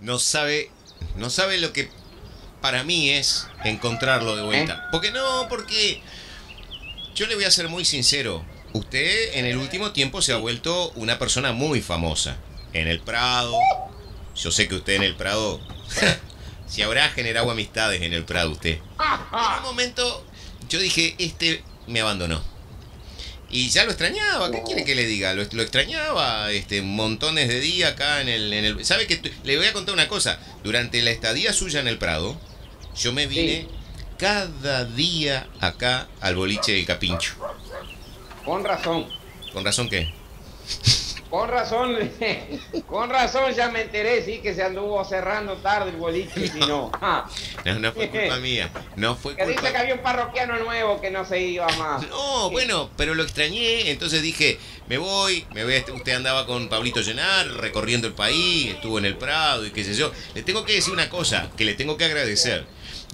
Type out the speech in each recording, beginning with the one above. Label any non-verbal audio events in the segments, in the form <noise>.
no sabe, no sabe lo que para mí es encontrarlo de vuelta. ¿Eh? Porque no, porque yo le voy a ser muy sincero. Usted en el último tiempo se ha vuelto una persona muy famosa. En el Prado. Yo sé que usted en el Prado <laughs> se habrá generado amistades en el Prado usted. <laughs> En un momento yo dije, este me abandonó. Y ya lo extrañaba, ¿qué quiere que le diga? Lo, lo extrañaba este, montones de días acá en el, en el... ¿Sabe que Le voy a contar una cosa. Durante la estadía suya en el Prado, yo me vine cada día acá al boliche del Capincho. Con razón. ¿Con razón qué? Con razón, <laughs> con razón ya me enteré, sí, que se anduvo cerrando tarde el boliche, si no. <laughs> Ah, No, no fue culpa <laughs> mía. No fue que dice que había un parroquiano nuevo que no se iba más. No, bueno, pero lo extrañé, entonces dije, me voy, me voy, usted andaba con Pablito Llenar, recorriendo el país, estuvo en el Prado y qué sé yo. Le tengo que decir una cosa, que le tengo que agradecer.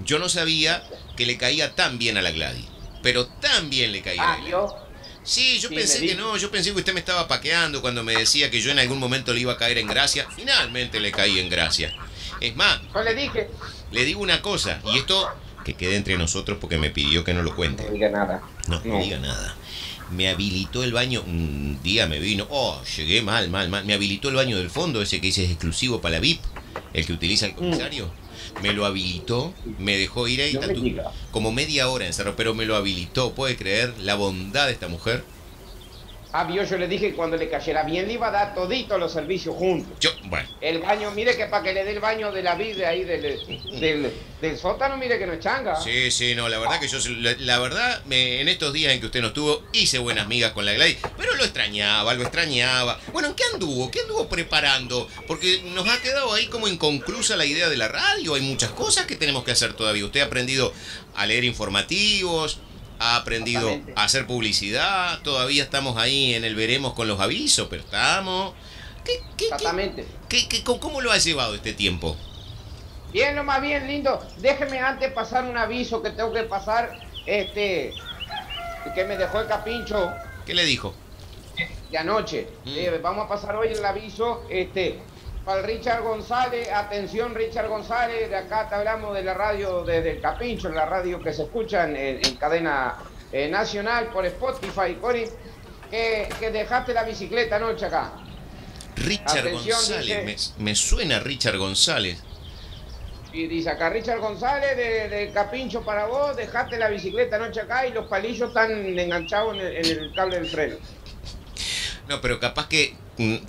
Yo no sabía que le caía tan bien a la Gladys, pero tan bien le caía a la Ah, Gladys. Sí, yo Sí, pensé que no, yo pensé que usted me estaba paqueando cuando me decía que yo en algún momento le iba a caer en gracia. Finalmente le caí en gracia. Es más, Yo le dije. le digo una cosa, y esto que quede entre nosotros porque me pidió que no lo cuente. No diga nada. No, no No. diga nada. Me habilitó el baño, un día me vino, oh, llegué mal, mal, mal. Me habilitó el baño del fondo, ese que dice es exclusivo para la VIP, el que utiliza el comisario. Me lo habilitó, me dejó ir ahí No me como media hora encerrado, pero me lo habilitó. ¿Puede creer la bondad de esta mujer? Ah, vio, yo le dije que cuando le cayera bien le iba a dar todito los servicios juntos. Yo, bueno, El baño, mire que para que le dé el baño de la vida ahí del, del, del sótano, mire que no es changa. sí, sí, no, la verdad que yo, la, la verdad, me, en estos días en que usted no estuvo, hice buenas migas con la Gladys, pero lo extrañaba, lo extrañaba. Bueno, ¿en qué anduvo? ¿Qué anduvo preparando? Porque nos ha quedado ahí como inconclusa la idea de la radio, hay muchas cosas que tenemos que hacer todavía. Usted ha aprendido a leer informativos, ha aprendido a hacer publicidad, todavía estamos ahí en el veremos con los avisos, pero estamos... ¿Qué, qué, qué, Exactamente. qué- qué- cómo- lo ha llevado este tiempo? Bien, lo más bien, lindo. Déjeme antes pasar un aviso que tengo que pasar, este, que me dejó el capincho ¿Qué le dijo? de anoche. Mm. Eh, vamos a pasar hoy el aviso, este, para el Richard González, atención Richard González, de acá te hablamos de la radio desde el Capincho, la radio que se escucha en, en- en cadena eh, nacional por Spotify, Cori, que, que dejaste la bicicleta anoche acá. Richard Atención, González, dice- me, me suena Richard González. Y dice acá, Richard González, de, de Capincho para vos, dejaste la bicicleta anoche acá y los palillos están enganchados en el, en el cable del freno. No, pero capaz que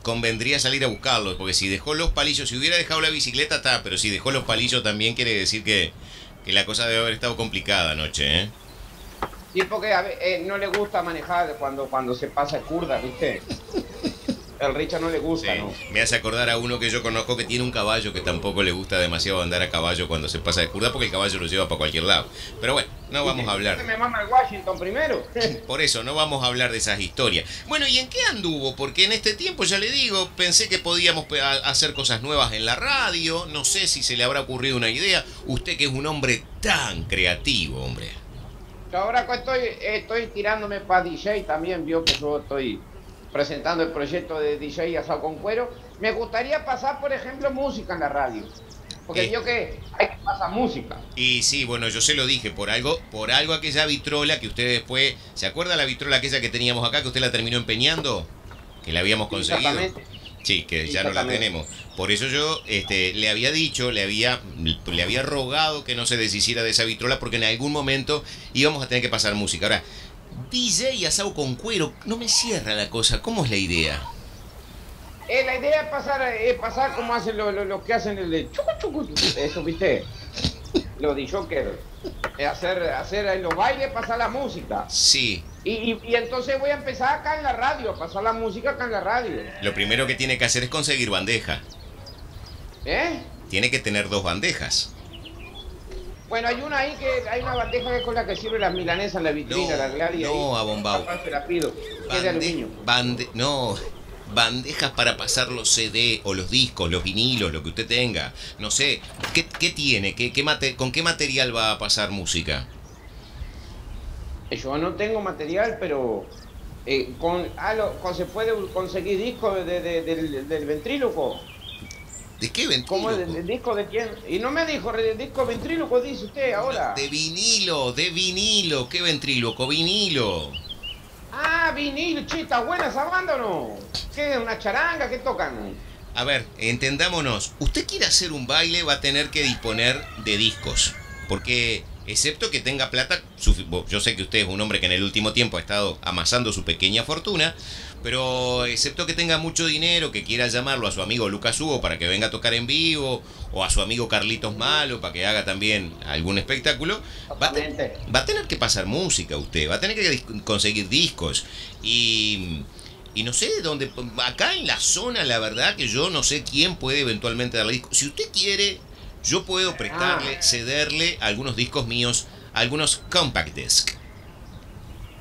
convendría salir a buscarlos, porque si dejó los palillos, si hubiera dejado la bicicleta, está, pero si dejó los palillos también quiere decir que, que la cosa debe haber estado complicada anoche, ¿eh? Sí, porque a ve- eh, no le gusta manejar cuando, cuando se pasa curda, ¿viste? <laughs> El Richard no le Sí, gusta, ¿no? me hace acordar a uno que yo conozco que tiene un caballo que tampoco le gusta demasiado andar a caballo cuando se pasa de curda porque el caballo lo lleva para cualquier lado. Pero bueno, no vamos a hablar. Me mama el Washington primero. <laughs> Por eso, no vamos a hablar de esas historias. Bueno, ¿y en qué anduvo? Porque en este tiempo, ya le digo, pensé que podíamos hacer cosas nuevas en la radio. No sé si se le habrá ocurrido una idea. Usted que es un hombre tan creativo, hombre. Ahora estoy, estoy tirándome para DJ también, vio que yo estoy presentando el proyecto de DJ Asado con Cuero. Me gustaría pasar, por ejemplo, música en la radio. Porque Eh. vio que hay que pasar música. Y sí, bueno, yo se lo dije, por algo, por algo aquella vitrola que usted después. ¿Se acuerda la vitrola aquella que teníamos acá que usted la terminó empeñando? Que la habíamos conseguido. Sí, que ya no la tenemos. Por eso yo este, le había dicho, le había, le había rogado que no se deshiciera de esa vitrola porque en algún momento íbamos a tener que pasar música. Ahora, DJ asado con cuero, no me cierra la cosa. ¿Cómo es la idea? Eh, la idea es pasar, es pasar como hacen los lo, lo que hacen el de chucu, chucu. Eso, ¿viste? Los de Joker. Hacer, hacer en los bailes, pasar la música. Sí, Y, y, y entonces voy a empezar acá en la radio, pasar la música acá en la radio. lo primero que tiene que hacer es conseguir bandeja. ¿Eh? Tiene que tener dos bandejas. Bueno, hay una ahí que hay una bandeja que es con la que sirve las milanesas en la vitrina, No, la Gladys. no, abombao. Se la pido. Que es de Bande- aluminio. bande- no, bandejas para pasar los CD o los discos, los vinilos, lo que usted tenga. No sé, ¿qué, qué tiene? ¿Qué, qué mate- ¿Con qué material va a pasar música? Yo no tengo material, pero eh, con, ah, lo- con- se puede conseguir disco de- de- del, del ventríloco. ¿De qué ¿Cómo ventríloco? el, el disco de quién? Y no me dijo el disco ventríloco, dice usted ahora. De vinilo, de vinilo. ¿Qué ventríloco? Vinilo. Ah, vinilo, ¿está buena esa banda o no? ¿Qué es una charanga? ¿Qué tocan? A ver, entendámonos. Usted quiere hacer un baile, va a tener que disponer de discos. Porque, excepto que tenga plata, yo sé que usted es un hombre que en el último tiempo ha estado amasando su pequeña fortuna, pero excepto que tenga mucho dinero, que quiera llamarlo a su amigo Lucas Hugo para que venga a tocar en vivo, o a su amigo Carlitos Malo para que haga también algún espectáculo, va a, va tener que pasar música usted, va a tener que conseguir discos. Y, y no sé dónde, acá en la zona, la verdad que yo no sé quién puede eventualmente darle discos. Si usted quiere, yo puedo prestarle, Ah. cederle algunos discos míos, algunos compact disc.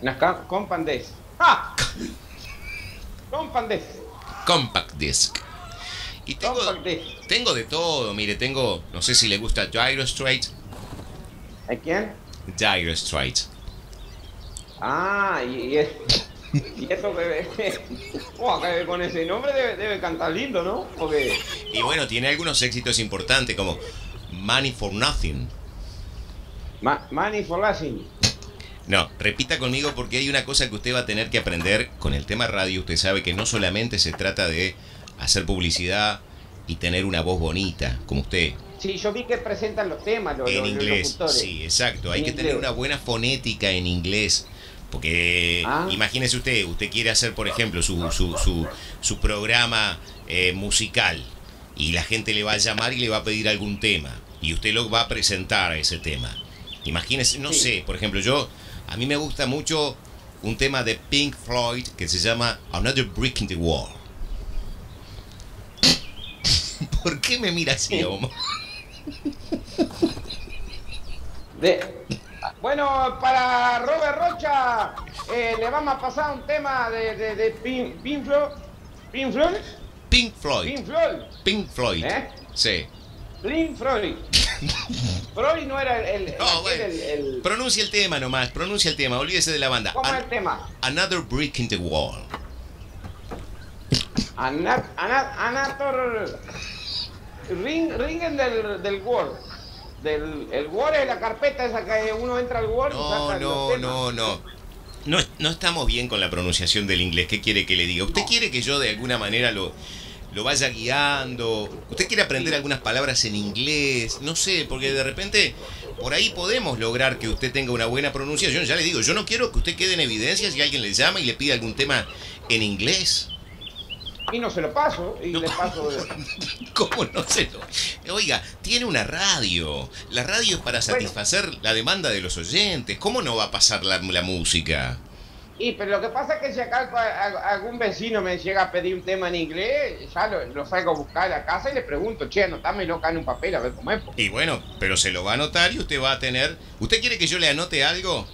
Unas ca- compandes. <laughs> ¡Ah! Compandes. Compact disc. Y tengo, tengo de todo, mire, tengo, no sé si le gusta Gyro Straight. ¿A quién? Gyro Straight. Ah, y, es- y eso que... <laughs> Oh, con ese nombre debe, debe cantar lindo, ¿no? Porque... Y bueno, tiene algunos éxitos importantes como Money for Nothing. Ma- Money for Laughing. No, repita conmigo porque hay una cosa que usted va a tener que aprender con el tema radio. Usted sabe que no solamente se trata de hacer publicidad y tener una voz bonita, como usted, Sí, yo vi que presentan los temas, los, en los- inglés. Sí, exacto. Hay En que tener una buena fonética en inglés. Porque Ah. imagínese usted, usted quiere hacer, por ejemplo, su, su, su, su programa eh, musical y la gente le va a llamar y le va a pedir algún tema y usted lo va a presentar a ese tema. Imagínese, no Sí. sé, por ejemplo, yo, a mí me gusta mucho un tema de Pink Floyd que se llama Another Brick in the Wall. <laughs> ¿Por qué me mira así, Omar? De- Bueno, para Robert Rocha, eh, le vamos a pasar un tema de, de, de Pink, Pink Floyd. Pink Floyd. Pink Floyd. Pink Floyd. Pink Floyd. ¿Eh? Sí. Pink Floyd. <laughs> Floyd no era el. el, No, bueno. el- el- Pronuncia el tema nomás, pronuncia el tema, olvídese de la banda. ¿Cómo es el tema? Another Brick in the Wall. Anator. Ring, ringen del, del Word. Del, el Word es la carpeta esa que uno entra al Word y No, saca los no, no, no. No, no estamos bien con la pronunciación del inglés. ¿Qué quiere que le diga? ¿Usted quiere que yo de alguna manera lo, lo vaya guiando? ¿Usted quiere aprender algunas palabras en inglés? No sé, porque de repente por ahí podemos lograr que usted tenga una buena pronunciación. Ya le digo, yo no quiero que usted quede en evidencia si alguien le llama y le pide algún tema en inglés. Y no se lo paso, y No. le paso. <laughs> ¿Cómo no se lo.? Oiga, tiene una radio. La radio es para satisfacer la demanda de los oyentes. ¿Cómo no va a pasar la, la música? Y pero lo que pasa es que si acá algún vecino me llega a pedir un tema en inglés, ya lo, lo salgo a buscar a la casa y le pregunto, che, anotámelo acá en un papel a ver cómo es. Y bueno, pero se lo va a anotar y usted va a tener. ¿Usted quiere que yo le anote algo?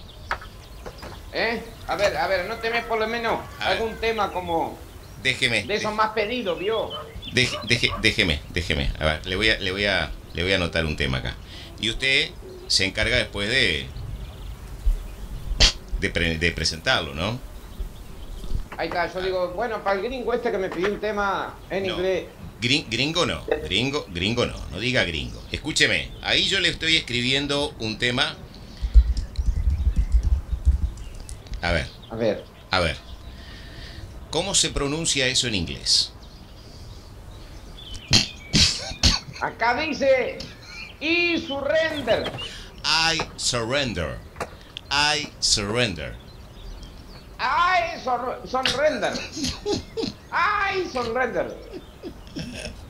¿Eh? A ver, a ver, anóteme por lo menos A ver. algún tema como Déjeme. de esos más pedidos, ¿vio? deje- deje- déjeme, déjeme. A ver, le voy a, le voy a, le voy a anotar un tema acá. Y usted se encarga después de. De, pre- de presentarlo, ¿no? Ahí está, yo digo, bueno, para el gringo este que me pidió un tema en No. inglés. Grin- gringo no, gringo, gringo no, no diga gringo. Escúcheme, ahí yo le estoy escribiendo un tema. A ver, A ver, a ver. ¿Cómo se pronuncia eso en inglés? acá dice, y surrender. I surrender. I surrender. Ay, sor- sonrender. Ay, sonrender.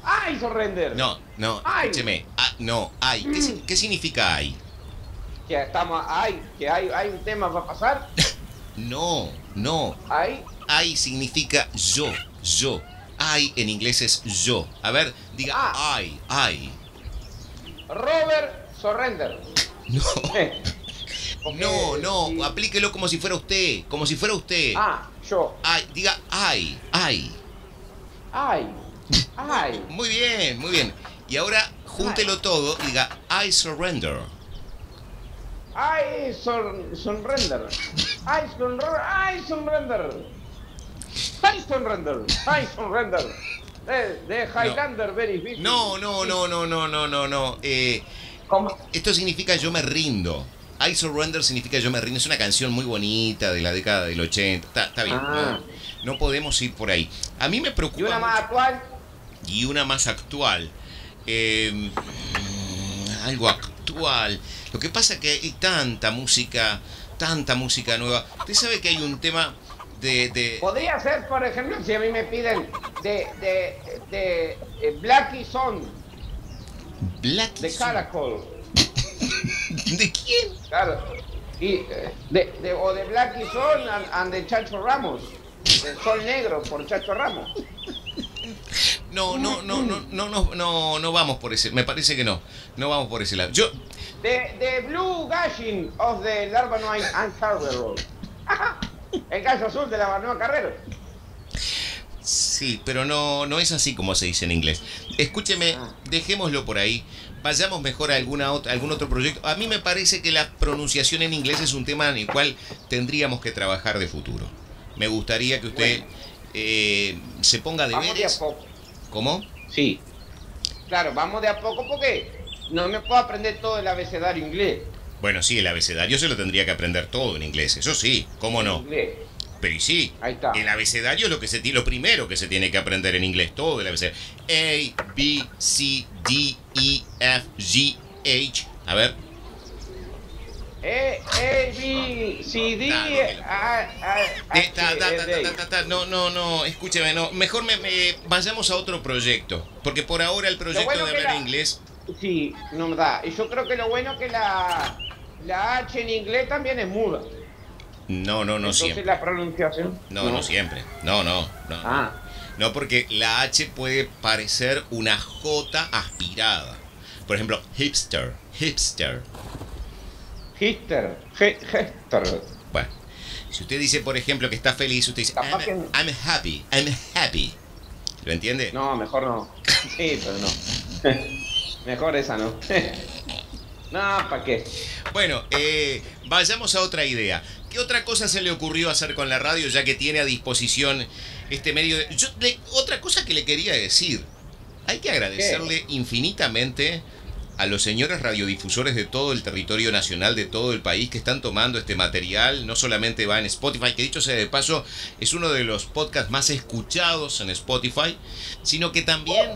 Ay, surrender. No, no, Ay. escúcheme. Ah, no, ay. ¿Qué, si- qué significa ay? Que estamos, ay, que hay, hay un tema para pasar. <laughs> No, no. Ay, Ay significa yo, yo. Ay en inglés es yo. A ver, diga Ah. ay, ay. Robert Surrender. No. <laughs> No, no, aplíquelo como si fuera usted, como si fuera usted. Ah, yo. Ay, diga ay, ay. Ay, ay. <laughs> Muy bien, muy bien. Y ahora júntelo todo y diga I surrender. Ay, son, surrender. Ay, surrender. Ay, surrender. Ay, surrender. Ay, surrender. De, de Highlander, very difícil. No, no, no, no, no, no, no, no. Eh, ¿Cómo? esto significa yo me rindo. I surrender significa yo me rindo. Es una canción muy bonita de la década del 80. Está, está bien. Ah. No, no podemos ir por ahí. A mí me preocupa. ¿Y una más mucho- actual? y una más actual. Eh, mm, algo actual. Lo que pasa que hay tanta música, tanta música nueva. Usted sabe que hay un tema de... de Podría ser, por ejemplo, si a mí me piden de, de, de, eh, Blackie Son, Black de Caracol. <laughs> ¿De quién? Claro. Y, eh, de, de- o de Blackie Son and, and de Chacho Ramos. De Sol Negro por Chacho Ramos. No, no, no, no, no, no, no, no vamos por ese. Me parece que no. No vamos por ese lado. Yo, De, de Blue Gashing of the Larbanoa and Carrero. <laughs> El gallo azul de la Banoa Carrero. sí, pero no, no es así como se dice en inglés. Escúcheme, Ah. dejémoslo por ahí. Vayamos mejor a alguna otra, algún otro proyecto. A mí me parece que la pronunciación en inglés es un tema en el cual tendríamos que trabajar de futuro. Me gustaría que usted Bueno. eh, se ponga Vamos de a poco. ¿Cómo? Sí. Claro, vamos de a poco porque no me puedo aprender todo el abecedario inglés. Bueno, sí, el abecedario se lo tendría que aprender todo en inglés. Eso sí, ¿cómo no? Inglés. Pero y sí, Ahí está. el abecedario es lo que se lo primero que se tiene que aprender en inglés, todo el abecedario. A, B, C, D, E, F, G, H. A ver, E, A, B, C, D, Dale. A, A, Eh, E, no, no, no, escúcheme, no, mejor me, me- vayamos a otro proyecto, porque por ahora el proyecto bueno de hablar la- inglés, Sí, no me da. Y yo creo que lo bueno es que la, la H en inglés también es muda. No, no, no Entonces siempre. la pronunciación. No, no siempre. No, no, no. Ah, No, porque la H puede parecer una J aspirada. Por ejemplo, hipster, hipster. Hister, He- Hester. Bueno, si usted dice, por ejemplo, que está feliz, usted dice, Capaz I'm, que- I'm happy, I'm happy. ¿Lo entiende? No, mejor no. Sí, pero no. <laughs> mejor esa no. <laughs> no, ¿para qué? Bueno, eh, vayamos a otra idea. ¿Qué otra cosa se le ocurrió hacer con la radio ya que tiene a disposición este medio de... Yo, le- otra cosa que le quería decir. Hay que agradecerle infinitamente a los señores radiodifusores de todo el territorio nacional, de todo el país, que están tomando este material. No solamente va en Spotify, que dicho sea de paso, es uno de los podcasts más escuchados en Spotify, sino que también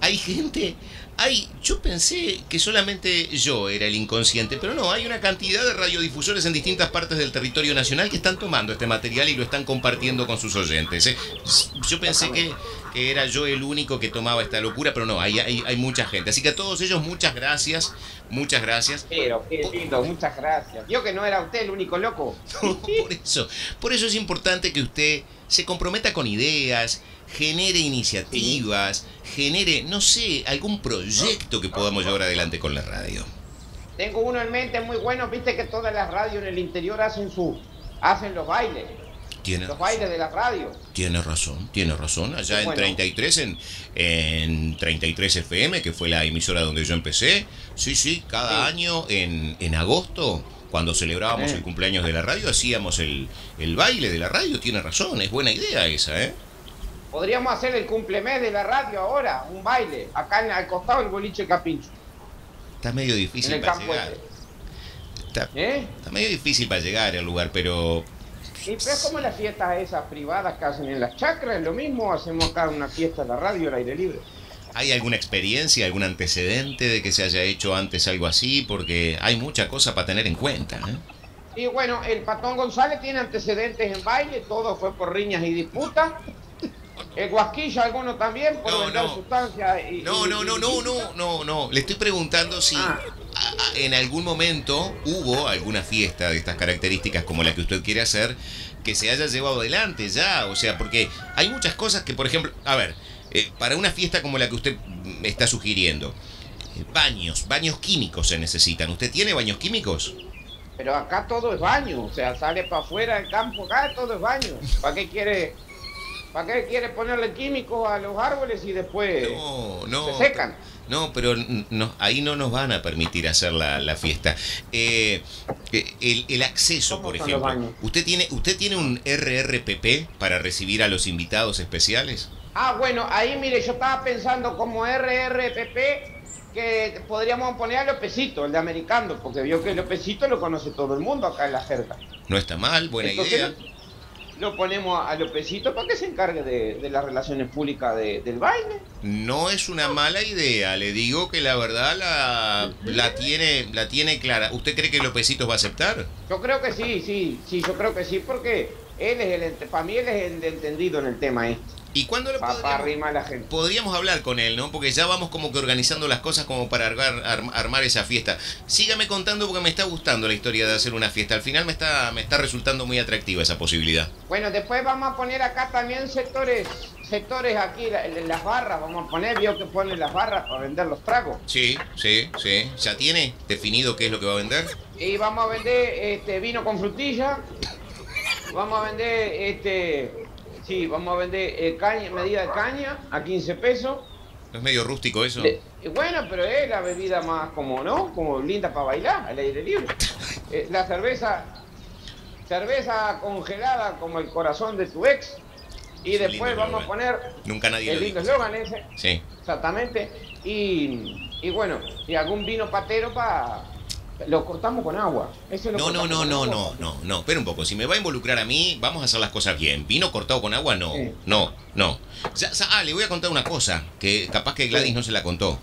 hay gente... Hay, yo pensé que solamente yo era el inconsciente, pero no, hay una cantidad de radiodifusores en distintas partes del territorio nacional que están tomando este material y lo están compartiendo con sus oyentes. ¿eh? Yo pensé que, que era yo el único que tomaba esta locura, pero no, hay, hay, hay mucha gente. Así que a todos ellos, muchas gracias, muchas gracias. Pero, qué lindo, muchas gracias. Yo que no era usted el único loco. <laughs> por eso, por eso es importante que usted se comprometa con ideas, genere iniciativas, genere, no sé, algún proyecto que podamos llevar adelante con la radio. Tengo uno en mente muy bueno, viste que todas las radios en el interior hacen su hacen los bailes, Tiene los bailes de las radios. Tiene razón, tiene razón. Allá en Bueno. 33, en, en 33 FM, que fue la emisora donde yo empecé. Sí, sí, cada Sí. año en, en agosto, cuando celebrábamos el cumpleaños de la radio, hacíamos el, el baile de la radio. Tiene razón, es buena idea esa, ¿eh? Podríamos hacer el cumplemés de la radio ahora, un baile, acá en, al costado del boliche Capincho, Está medio en difícil el para campo llegar. Está, ¿Eh? está medio difícil para llegar al lugar, pero Y pero es como las fiestas esas privadas que hacen en las chacras, es lo mismo, hacemos acá una fiesta en la radio al aire libre. ¿hay alguna experiencia, algún antecedente de que se haya hecho antes algo así? Porque hay mucha cosa para tener en cuenta, ¿eh? Y bueno, el Patón González tiene antecedentes en baile, todo fue por riñas y disputas. El Guasquilla, alguno también, por No, vender no. sustancias. y- No, no, no, no, no, no, no. Le estoy preguntando si Ah. En algún momento hubo alguna fiesta de estas características como la que usted quiere hacer que se haya llevado adelante ya. O sea, porque hay muchas cosas que, por ejemplo, a ver, eh, para una fiesta como la que usted me está sugiriendo, eh, baños, baños químicos se necesitan. ¿Usted tiene baños químicos? Pero acá todo es baño, o sea, sale para afuera del campo, acá todo es baño. ¿Para qué quiere, para qué quiere ponerle químicos a los árboles y después No, no. se secan? No, pero no, ahí no nos van a permitir hacer la, la fiesta. Eh, eh, el, el acceso, ¿Cómo por ejemplo. ¿Usted tiene, ¿Usted tiene un RRPP para recibir a los invitados especiales? Ah, bueno, ahí mire, yo estaba pensando como RRPP que podríamos poner a Lopecito, el de Americano, porque vio que Lopecito lo conoce todo el mundo acá en la jerga. No está mal, buena idea. Lo, ponemos a Lopecito para que se encargue de, las relaciones públicas del baile. No es una mala idea, le digo que la verdad la, la, tiene, la tiene clara. ¿Usted cree que Lopecito va a aceptar? Yo creo que sí, sí, sí, yo creo que sí, porque él es el, para mí él es el entendido en el tema este. ¿Y cuándo lo podríamos, la gente. podríamos hablar con él, no? Porque ya vamos como que organizando las cosas como para armar, esa fiesta. Sígame contando porque me está gustando la historia de hacer una fiesta. Al final me está, me está resultando muy atractiva esa posibilidad. Bueno, después vamos a poner acá también sectores sectores aquí, las barras, vamos a poner, vio que pone las barras para vender los tragos. Sí, sí, sí. ¿Ya tiene definido qué es lo que va a vender? Y vamos a vender este vino con frutilla. Vamos a vender este Sí, vamos a vender eh, caña, medida de caña a 15 pesos. ¿No es medio rústico eso? bueno, pero es la bebida más como, ¿no? Como linda para bailar, al aire libre. <laughs> Eh, la cerveza, cerveza congelada como el corazón de tu ex. Y después vamos a poner Nunca nadie el lindo eslogan ese. Sí. Exactamente. Y, y bueno, y algún vino patero para lo cortamos con agua. no, no, no, no, no, no, no. Espera un poco. Si me va a involucrar a mí, vamos a hacer las cosas bien. ¿Vino cortado con agua? No, no, no. ah, le voy a contar una cosa que capaz que Gladys no se la contó.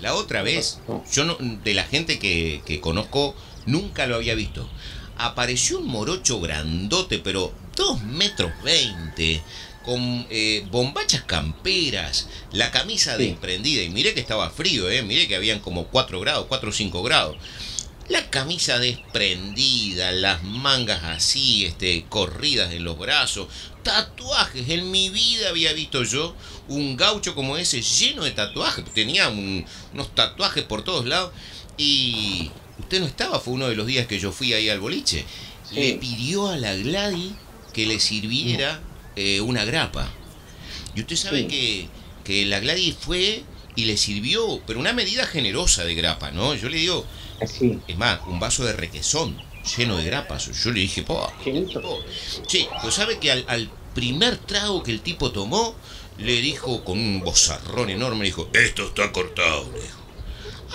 La otra vez, yo no, de la gente que, que conozco, nunca lo había visto. Apareció un morocho grandote, pero 2 metros 20, con eh, bombachas camperas, la camisa desprendida. Y mire que estaba frío, eh, mire que habían como 4 grados, 4 o 5 grados. La camisa desprendida, las mangas así, este, corridas en los brazos, tatuajes. En mi vida había visto yo un gaucho como ese lleno de tatuajes. Tenía unos tatuajes por todos lados. Y usted no estaba, fue uno de los días que yo fui ahí al boliche. Le pidió a la Gladys que le sirviera eh, una grapa. Y usted sabe que, que la Gladys fue y le sirvió, pero una medida generosa de grapa, ¿no? Yo le digo, es más, un vaso de requesón lleno de grapas. Yo le dije, po, Sí, pero sabe que al, primer trago que el tipo tomó, le dijo con un bozarrón enorme, le dijo, esto está cortado, le dijo.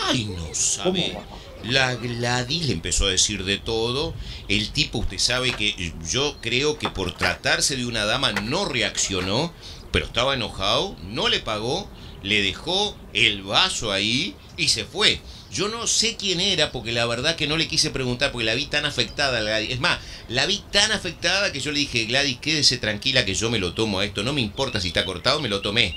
Ay, no sabe. La Gladys le empezó a decir de todo. El tipo, usted sabe que yo creo que por tratarse de una dama no reaccionó, pero estaba enojado, no le pagó, le dejó el vaso ahí y se fue. Yo no sé quién era porque la verdad que no le quise preguntar porque la vi tan afectada. Gladys. Es más, la vi tan afectada que yo le dije, Gladys, quédese tranquila que yo me lo tomo a esto. No me importa si está cortado, me lo tomé.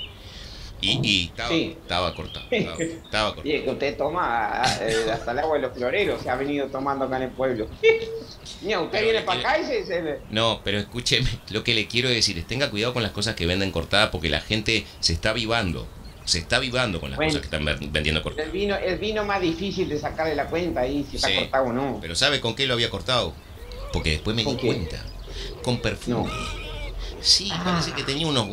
Y, estaba, cortado. Estaba, <laughs> cortado. Y es que usted toma eh, <laughs> hasta el agua de los floreros, se ha venido tomando acá en el pueblo. <laughs> Mira, usted viene para acá y se, No, pero escúcheme, lo que le quiero decir es tenga cuidado con las cosas que venden cortadas porque la gente se está avivando se está avivando con las cosas que están vendiendo cortadas. El vino, el vino más difícil de sacar de la cuenta ahí, si está cortado o no. Pero ¿sabe con qué lo había cortado? Porque después me di cuenta. Con perfume. Sí, ah. parece que tenía unos,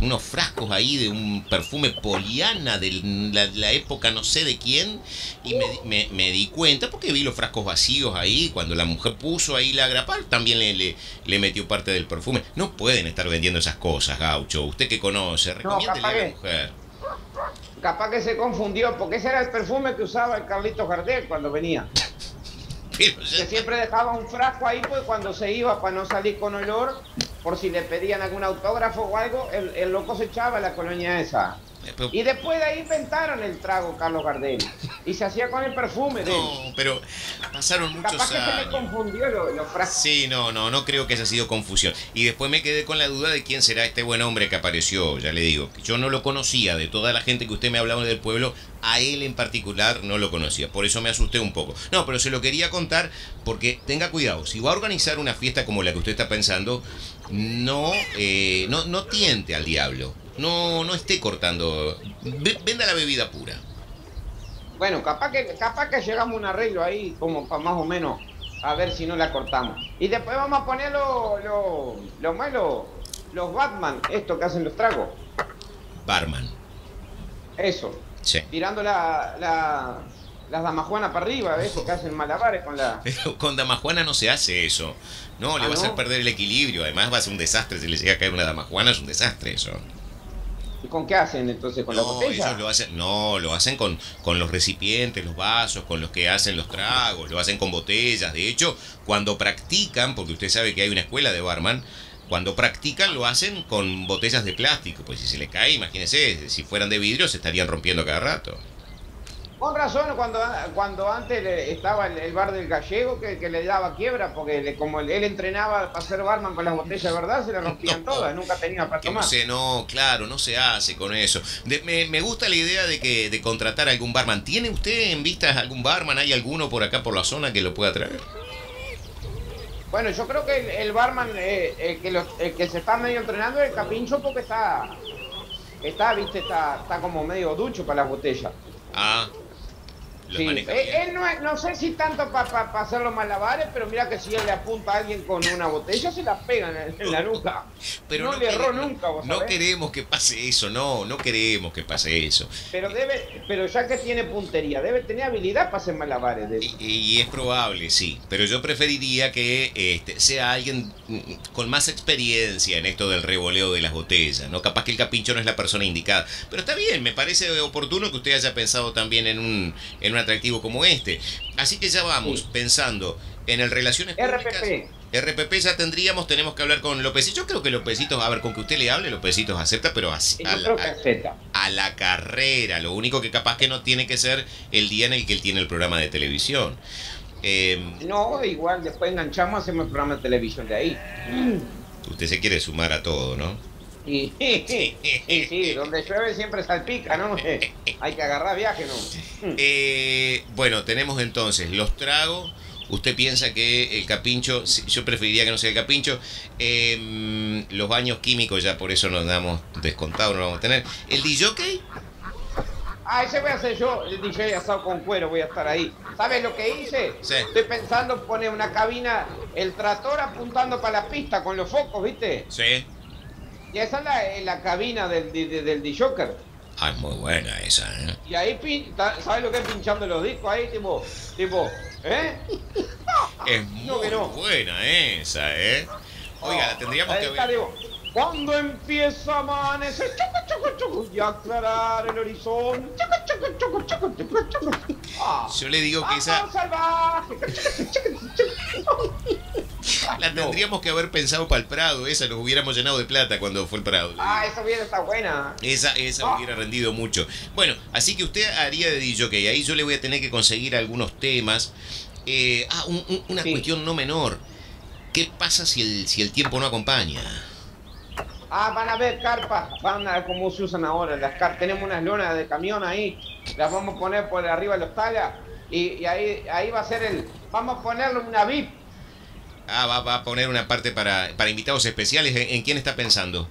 unos, frascos ahí de un perfume poliana de la, época no sé de quién. Y me, me, di cuenta porque vi los frascos vacíos ahí. Cuando la mujer puso ahí la grapa, también le, le, metió parte del perfume. No pueden estar vendiendo esas cosas, gaucho. Usted que conoce, recomiéndele a la mujer. Capaz que se confundió, porque ese era el perfume que usaba el Carlito Gardel cuando venía. que siempre dejaba un frasco ahí, pues cuando se iba para no salir con olor, por si le pedían algún autógrafo o algo, el, el loco se echaba la colonia esa. Y después de ahí inventaron el trago Carlos Gardel. Y se hacía con el perfume de No, pero pasaron muchos Capaz que se me confundió los frascos. Sí, no, no, no creo que haya sido confusión. Y después me quedé con la duda de quién será este buen hombre que apareció, ya le digo. Yo no lo conocía, de toda la gente que usted me hablaba del pueblo, a él en particular no lo conocía. Por eso me asusté un poco. No, pero se lo quería contar porque tenga cuidado. Si va a organizar una fiesta como la que usted está pensando, no, eh, no, no tiente al diablo no, no esté cortando. Venda la bebida pura. Bueno, capaz que, capaz que llegamos a un arreglo ahí, como para más o menos, a ver si no la cortamos. Y después vamos a poner los lo, lo los Batman, esto que hacen los tragos. Barman. Eso. Sí. Tirando la, la, las damajuanas para arriba, ¿ves? Que hacen malabares con la. Pero con damajuana no se hace eso. No, le va a ah, hacer perder el equilibrio. Además va a ser un desastre. Si le llega a caer una damajuana, es un desastre eso. ¿Y con qué hacen entonces? ¿Con la botella? Ellos lo hacen, no, lo hacen con, con los recipientes, los vasos, con los que hacen los tragos, lo hacen con botellas. De hecho, cuando practican, porque usted sabe que hay una escuela de barman, cuando practican lo hacen con botellas de plástico. Pues si se le cae, imagínense, si fueran de vidrio se estarían rompiendo cada rato. Con razón, cuando, cuando antes estaba el, bar del gallego que, le daba quiebra, porque como él, entrenaba para ser barman con las botellas de verdad, se le rompían <laughs> todas, nunca tenía para tomar. No sé, no, claro, no se hace con eso. me, gusta la idea de que de contratar a algún barman. ¿Tiene usted en vista algún barman? ¿Hay alguno por acá por la zona que lo pueda traer? Bueno, yo creo que el, barman, eh, que el que se está medio entrenando es el capincho porque está, está, viste, está, está como medio ducho para las botellas. Ah, Sí. Eh, él, no, no, sé si tanto para hacer los malabares, pero mira que si él le apunta a alguien con una botella, se la pegan en, la nuca. Pero no, le erró nunca, No queremos que pase eso, no, no queremos que pase eso. Pero debe, pero ya que tiene puntería, debe tener habilidad para hacer malabares. Y, es probable, sí. Pero yo preferiría que este, sea alguien con más experiencia en esto del revoleo de las botellas, ¿no? Capaz que el capincho no es la persona indicada. Pero está bien, me parece oportuno que usted haya pensado también en un, en atractivo como este. Así que ya vamos pensando en el Relaciones Públicas. RPP. RPP ya tendríamos, tenemos que hablar con López. Yo creo que Lópezitos, a ver, con que usted le hable, Lópezitos acepta, pero así, a, la, a, la carrera. Lo único que capaz que no tiene que ser el día en el que él tiene el programa de televisión. Em, no, igual después enganchamos, hacemos el programa de televisión de ahí. Usted se quiere sumar a todo, ¿no? Sí, <laughs> sí, donde llueve siempre salpica, ¿no? <laughs> Hay que agarrar viaje, ¿no? Eh, bueno, tenemos entonces los tragos. Usted piensa que el capincho, yo preferiría que no sea el capincho. Em, los baños químicos, ya por eso nos damos descontado, no lo vamos a tener. ¿El DJ? Ah, ese voy a hacer yo, el DJ asado con cuero, voy a estar ahí. ¿Sabes lo que hice? Sí. Estoy pensando poner una cabina, el trator apuntando para la pista con los focos, ¿viste? Sí. Y esa es la, eh, la cabina del, del, del joker Ah, es muy buena esa, ¿eh? Y ahí, ¿sabes lo que es pinchando los discos ahí? Tipo, tipo, ¿eh? Es muy buena esa, ¿eh? Oiga, la tendríamos que ver. Cuando empieza a amanecer, y aclarar el horizonte, Yo le digo que esa. Salvaje. La tendríamos que haber pensado para el Prado, esa nos hubiéramos llenado de plata cuando fue el Prado. Ah, esa hubiera estado buena. Esa, esa ah. hubiera rendido mucho. Bueno, así que usted haría de DJ, ahí yo le voy a tener que conseguir algunos temas. Eh, ah, una cuestión no menor. ¿Qué pasa si el, si el tiempo no acompaña? Ah, van a ver carpas, van a ver cómo se usan ahora las carpas. Tenemos unas lonas de camión ahí, las vamos a poner por arriba de los talas y, ahí, ahí va a ser el... Vamos a ponerle una VIP Ah, va, a poner una parte para, para invitados especiales. ¿En, quién está pensando?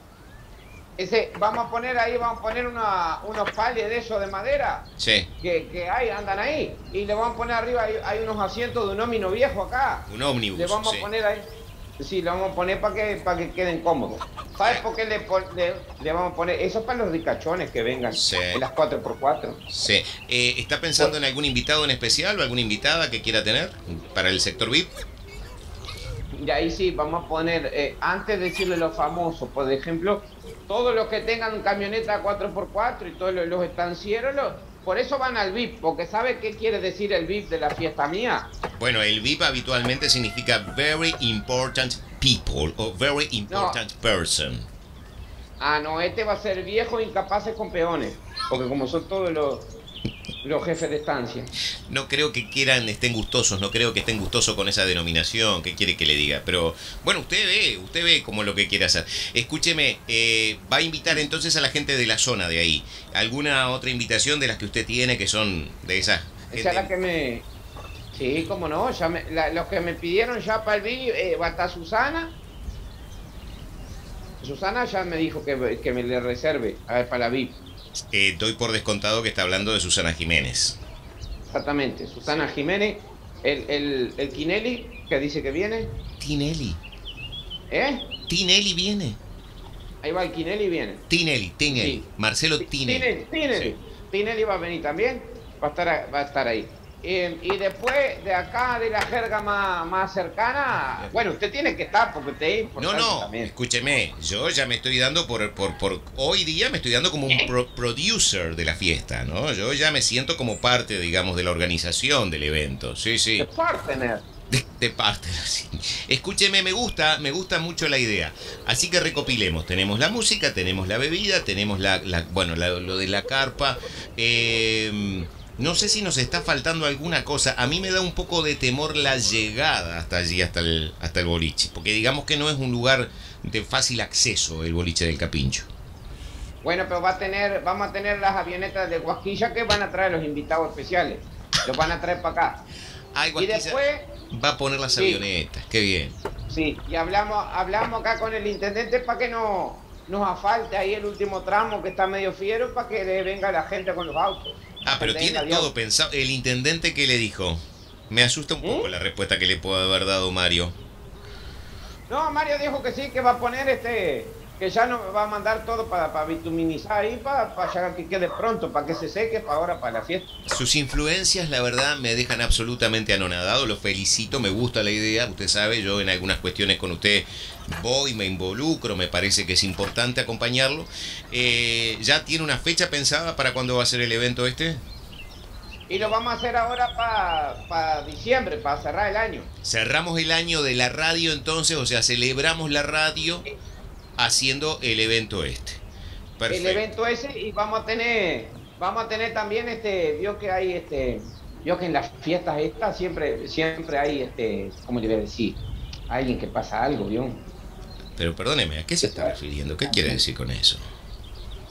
Ese, vamos a poner ahí, vamos a poner unos pales de eso de madera. Sí. Que, que hay, andan ahí. Y le vamos a poner arriba, hay, unos asientos de un ómnibus viejo acá. Un ómnibus. Le vamos a poner ahí. Sí, le vamos a poner para que, para que queden cómodos. ¿Sabes por qué le, le, vamos a poner? Eso para los ricachones que vengan. Sí. En las 4x4. Sí. Eh, ¿Está pensando en algún invitado en especial o alguna invitada que quiera tener para el sector VIP? Y ahí sí, vamos a poner, eh, antes de decirle los famosos, por ejemplo, todos los que tengan camioneta 4x4 y todos los, estancieros, por eso van al VIP, porque ¿sabe qué quiere decir el VIP de la fiesta mía? Bueno, el VIP habitualmente significa Very Important People o Very Important Person. Ah, no, este va a ser viejo incapaces con peones, porque como son todos los los jefes de estancia. No creo que quieran, estén gustosos, no creo que estén gustosos con esa denominación, ¿qué quiere que le diga? Pero bueno, usted ve, usted ve como lo que quiere hacer. Escúcheme, eh, va a invitar entonces a la gente de la zona de ahí. ¿Alguna otra invitación de las que usted tiene que son de esas? Esa es la que me... Sí, cómo no, ya los que me pidieron ya para el vídeo, eh, va a estar Susana. Susana ya me dijo que, que me le reserve, a ver, para la VIP. Eh, doy por descontado que está hablando de Susana Jiménez. Exactamente, Susana Jiménez, el, el, el Tinelli, que dice que viene. Tinelli. ¿Eh? Tinelli viene. Ahí va el Tinelli viene. Tinelli, Tinelli. Marcelo Tinelli. Tinelli, Tinelli. Tinelli va a venir también, va a estar, va a estar ahí. Eh, y después de acá, de la jerga más, más cercana, bueno, usted tiene que estar porque usted es No, importante no, también. escúcheme, yo ya me estoy dando por, por, por, hoy día me estoy dando como un pro- producer de la fiesta, ¿no? Yo ya me siento como parte, digamos, de la organización del evento, sí, sí. De partner. De, de parte, <laughs> sí. Escúcheme, me gusta, me gusta mucho la idea. Así que recopilemos. Tenemos la música, tenemos la bebida, tenemos la, la- bueno, la- lo de la carpa. Eh, no sé si nos está faltando alguna cosa. A mí me da un poco de temor la llegada hasta allí, hasta el, hasta el boliche. Porque digamos que no es un lugar de fácil acceso el boliche del Capincho. Bueno, pero va a tener, vamos a tener las avionetas de Guasquilla que van a traer los invitados especiales. Los van a traer para acá. Ay, Y después, va a poner las Sí. avionetas. Qué bien. sí, y hablamos, hablamos acá con el intendente para que no nos afalte ahí el último tramo que está medio fiero para que le venga la gente con los autos. Ah, pero tiene todo pensado. El intendente que le dijo. Me asusta un poco ¿Mm? la respuesta que le puede haber dado Mario. No, Mario dijo que sí, que va a poner este, que ya no va a mandar todo para, para bituminizar ahí, para, para que quede pronto, para que se seque para ahora, para la fiesta. Sus influencias, la verdad, me dejan absolutamente anonadado. Lo felicito, me gusta la idea. Usted sabe, yo en algunas cuestiones con usted voy, me involucro, me parece que es importante acompañarlo. Eh, ¿Ya tiene una fecha pensada para cuándo va a ser el evento este? Y lo vamos a hacer ahora para diciembre, para cerrar el año. Cerramos el año de la radio entonces, o sea, celebramos la radio haciendo el evento este. Perfecto. El evento ese y vamos a tener, vamos a tener también este, vio que hay este, vio que en las fiestas estas siempre, siempre hay este, ¿cómo le voy a decir? Alguien que pasa algo, vio. Pero perdóneme, ¿a qué se está refiriendo? ¿Qué quiere decir con eso?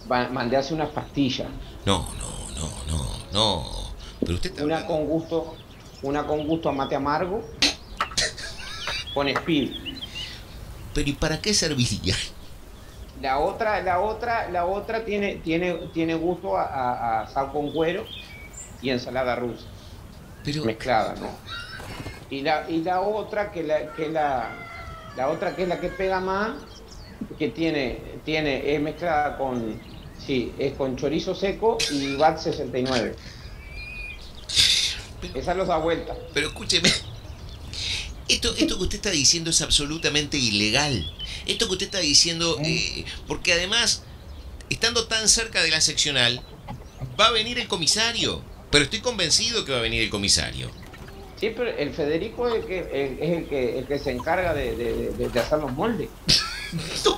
Hace unas pastillas, No, no, no, no, no. Pero usted está una con gusto, una con gusto a mate amargo, con speed. Pero ¿y para qué serviría? La otra, la otra, la otra tiene, tiene, tiene gusto a, a, a sal con cuero y ensalada rusa. Pero mezclada, ¿no? Y la, y la otra que la, que la, la otra que es la que pega más, que tiene, tiene, es mezclada con, sí, es con chorizo seco y VAT 69. Esa los da vuelta. Pero escúcheme. Esto, esto que usted está diciendo es absolutamente ilegal. Esto que usted está diciendo, eh, porque además, estando tan cerca de la seccional, va a venir el comisario. Pero estoy convencido que va a venir el comisario. Sí, pero el Federico es el que, el- es el que, el que se encarga de, de- de- de hacer los moldes. <laughs>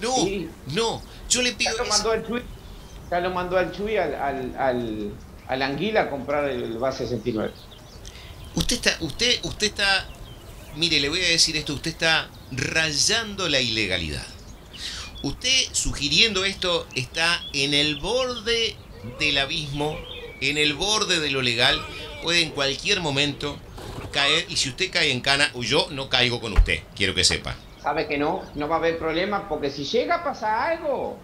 No, Sí. no. Yo le Ya pido. lo mandó al Chuy, ya lo mandó al Chuy al, al, al, al Anguila a comprar el VAT 69. Usted está, usted, usted está. Mire, le voy a decir esto, usted está rayando la ilegalidad. Usted sugiriendo esto está en el borde del abismo, en el borde de lo legal, puede en cualquier momento caer, y si usted cae en cana, o yo no caigo con usted, quiero que sepa. sabe que no, no va a haber problema, porque si llega a pasar algo,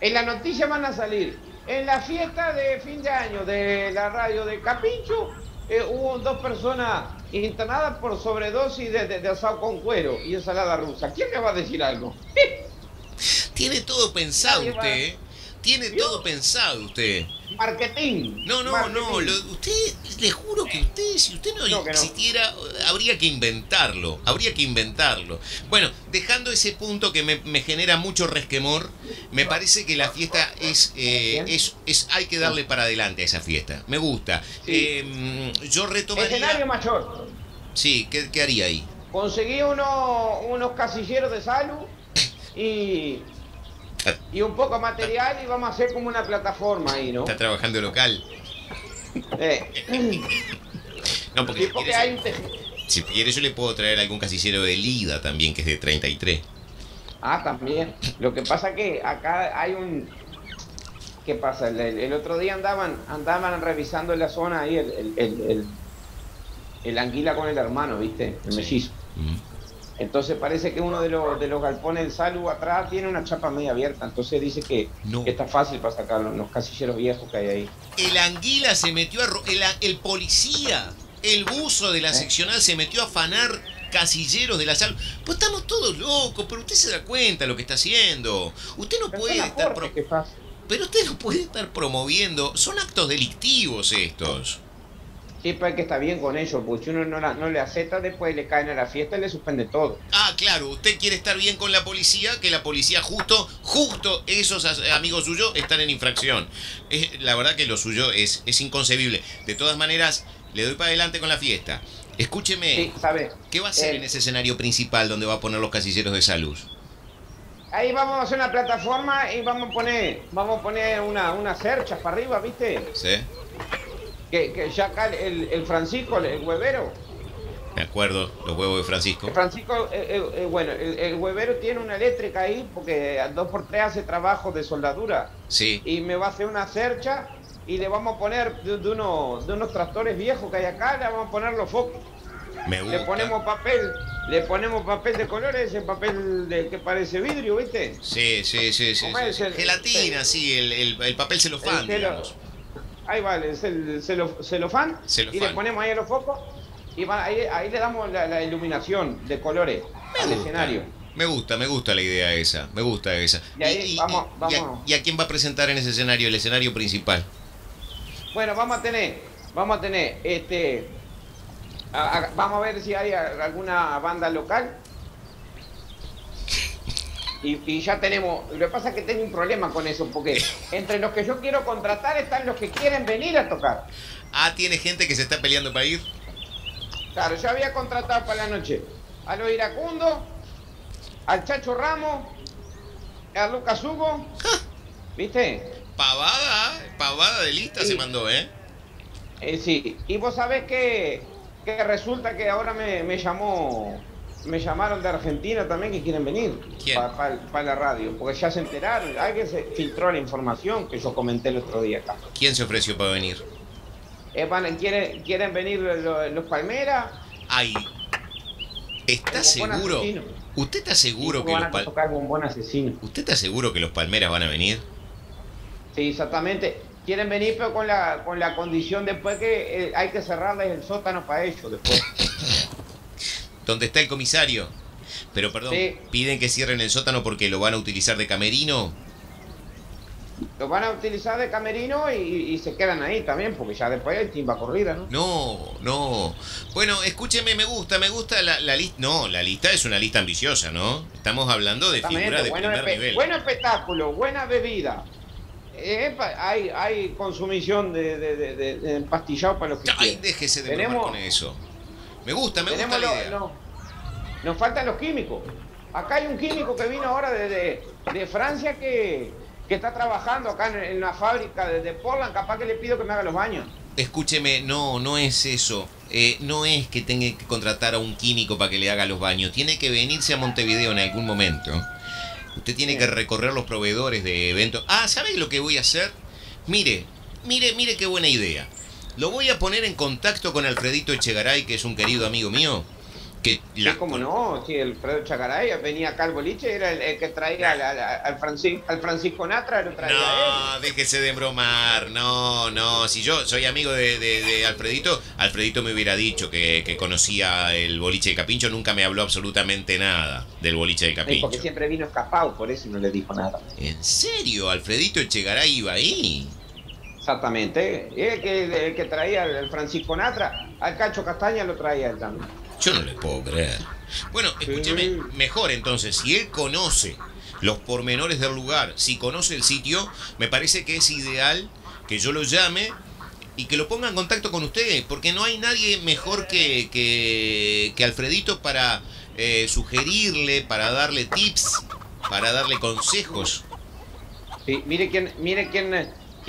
en la noticia van a salir. En la fiesta de fin de año de la radio de Capincho, eh, hubo dos personas internadas por sobredosis de, de- de asado con cuero y ensalada rusa. ¿Quién me va a decir algo? <laughs> Tiene todo pensado usted, ¿eh? Tiene todo pensado usted. Marketing. No, no, marketing. no, lo- usted, le juro que usted, si usted no, No, que no. existiera, habría que inventarlo, habría que inventarlo. Bueno, dejando ese punto que me, me genera mucho resquemor, me parece que la fiesta es, eh, es, es, hay que darle para adelante a esa fiesta, me gusta. Sí. Eh, yo Escenario retomaría... mayor. Sí, ¿qué, qué haría ahí? Conseguí uno- unos casilleros de salud y, y un poco de material y vamos a hacer como una plataforma ahí, ¿no? ¿Está trabajando local? Eh, <laughs> No, porque sí, si porque quiere, hay un si quiere yo le puedo traer algún casillero de Lida también, que es de 33. Ah, también. Lo que pasa que acá hay un... ¿Qué pasa? El, el- otro día andaban andaban revisando en la zona ahí el, el, el, el- anguila con el hermano, ¿viste? El Sí. mellizo. Mm. Entonces parece que uno de los, de los galpones del Salu atrás tiene una chapa media abierta. Entonces dice que, No. que está fácil para sacar los, los casilleros viejos que hay ahí. El anguila se metió a... ro- El, el policía, el buzo de la ¿Eh? seccional se metió a afanar casilleros de la sala. Pues estamos todos locos, pero usted se da cuenta de lo que está haciendo. Usted no Pero puede estar... pro- que fácil. pero usted no puede estar promoviendo. Son actos delictivos estos. Sí, pero hay que estar bien con ellos, porque si uno no, la- no le acepta, después le caen a la fiesta y le suspende todo. Ah, claro, usted quiere estar bien con la policía, que la policía justo, justo esos as- amigos suyos están en infracción. Es- la verdad que lo suyo es, es inconcebible. De todas maneras, le doy para adelante con la fiesta. Escúcheme, Sí, ¿sabes? ¿qué va a hacer Eh, en ese escenario principal donde va a poner los casilleros de salud? Ahí vamos a hacer una plataforma y vamos a poner, vamos a poner una, una cercha para arriba, ¿viste? ¿Sí? Que, que ya acá el, el Francisco, el, huevero, Me acuerdo, los huevos de Francisco. el Francisco, eh, eh, eh, bueno, el, el huevero tiene una eléctrica ahí porque al 2x3 hace trabajo de soldadura Sí. y me va a hacer una cercha y le vamos a poner de, de unos, de unos tractores viejos que hay acá, le vamos a poner los focos. Me gusta. Le ponemos papel, le ponemos papel de colores, ese papel de, que parece vidrio, ¿viste? Sí, sí, sí, sí. ¿Cómo sí, es sí. el- Gelatina, sí, el, el, el papel celofán, El celo- digamos. Ahí vale, es el celo- celofán, Celofán. y le ponemos ahí los focos y va- ahí, ahí le damos la, la iluminación de colores Me al gusta. escenario. Me gusta, me gusta la idea esa. Me gusta esa. Y ahí vamos- y a- vamos. y a quién va a presentar en ese escenario? El escenario principal. Bueno, vamos a tener, vamos a tener, este, a- a- vamos a ver si hay a- alguna banda local. Y, y ya tenemos, lo que pasa es que tengo un problema con eso, porque <laughs> entre los que yo quiero contratar están los que quieren venir a tocar. Ah, tiene gente que se está peleando para ir. Claro, yo había contratado para la noche a lo iracundo, al Chacho Ramos, a Lucas Hugo, ¿viste? Pavada, pavada de lista se mandó, ¿eh? Eh, sí, y vos sabés que, que resulta que ahora me, me llamó, me llamaron de Argentina también que quieren venir para la radio, porque ya se enteraron, alguien se filtró la información que yo comenté el otro día acá. ¿Quién se ofreció para venir? Eh, van- quieren, quieren venir los, los Palmeras, Ay. ¿Está seguro? ¿Usted está seguro que los a pal- tocar bombón asesino. ¿Usted está seguro que los Palmeras van a venir? Sí, exactamente. Quieren venir, pero con la, con la condición después que eh, hay que cerrarles el sótano para ellos después. <laughs> ¿Dónde está el comisario? Pero perdón, Sí. ¿piden que cierren el sótano porque lo van a utilizar de camerino? Lo van a utilizar de camerino y, y se quedan ahí también, porque ya después hay timba corrida, ¿no? No, no. Bueno, escúcheme, me gusta, me gusta la, la lista. No, la lista es una lista ambiciosa, ¿no? Estamos hablando de figuras de bueno, primer nivel. Buen espectáculo, buena bebida. Eh, hay, hay consumición de, de, de- de- de empastillado para los que Ay, quieran. déjese de Tenemos- con eso. Me gusta, me gusta la lo- idea. No, nos faltan los químicos. Acá hay un químico que vino ahora de, de- de Francia que, que está trabajando acá en, en la fábrica de, de Portland. Capaz que le pido que me haga los baños. Escúcheme, no, no es eso. Eh, no es que tenga que contratar a un químico para que le haga los baños. Tiene que venirse a Montevideo en algún momento. Usted tiene que recorrer los proveedores de eventos. Ah, ¿sabe lo que voy a hacer? Mire, mire, mire qué buena idea. Lo voy a poner en contacto con Alfredito Echegaray, que es un querido amigo mío. Que Sí, la- cómo no, sí, el Fredo Chacaray venía acá al boliche, era el, el que traía al, al- al Francis- al Francisco Natra, lo traía él. No, déjese de bromar. No, no. Si yo soy amigo de, de- de Alfredito, Alfredito me hubiera dicho que, que conocía el boliche de Capincho. Nunca me habló absolutamente nada del boliche de Capincho. porque siempre vino escapado, por eso no le dijo nada. ¿En serio? ¿Alfredito Echegaray iba ahí? Exactamente. El que, el que traía al Francisco Natra, al Cacho Castaña lo traía él también. Yo no le puedo creer. Bueno, escúcheme, Sí. mejor entonces, si él conoce los pormenores del lugar, si conoce el sitio, me parece que es ideal que yo lo llame y que lo ponga en contacto con usted, porque no hay nadie mejor que, que, que Alfredito para eh, sugerirle, para darle tips, para darle consejos. Sí, mire quién, mire quién,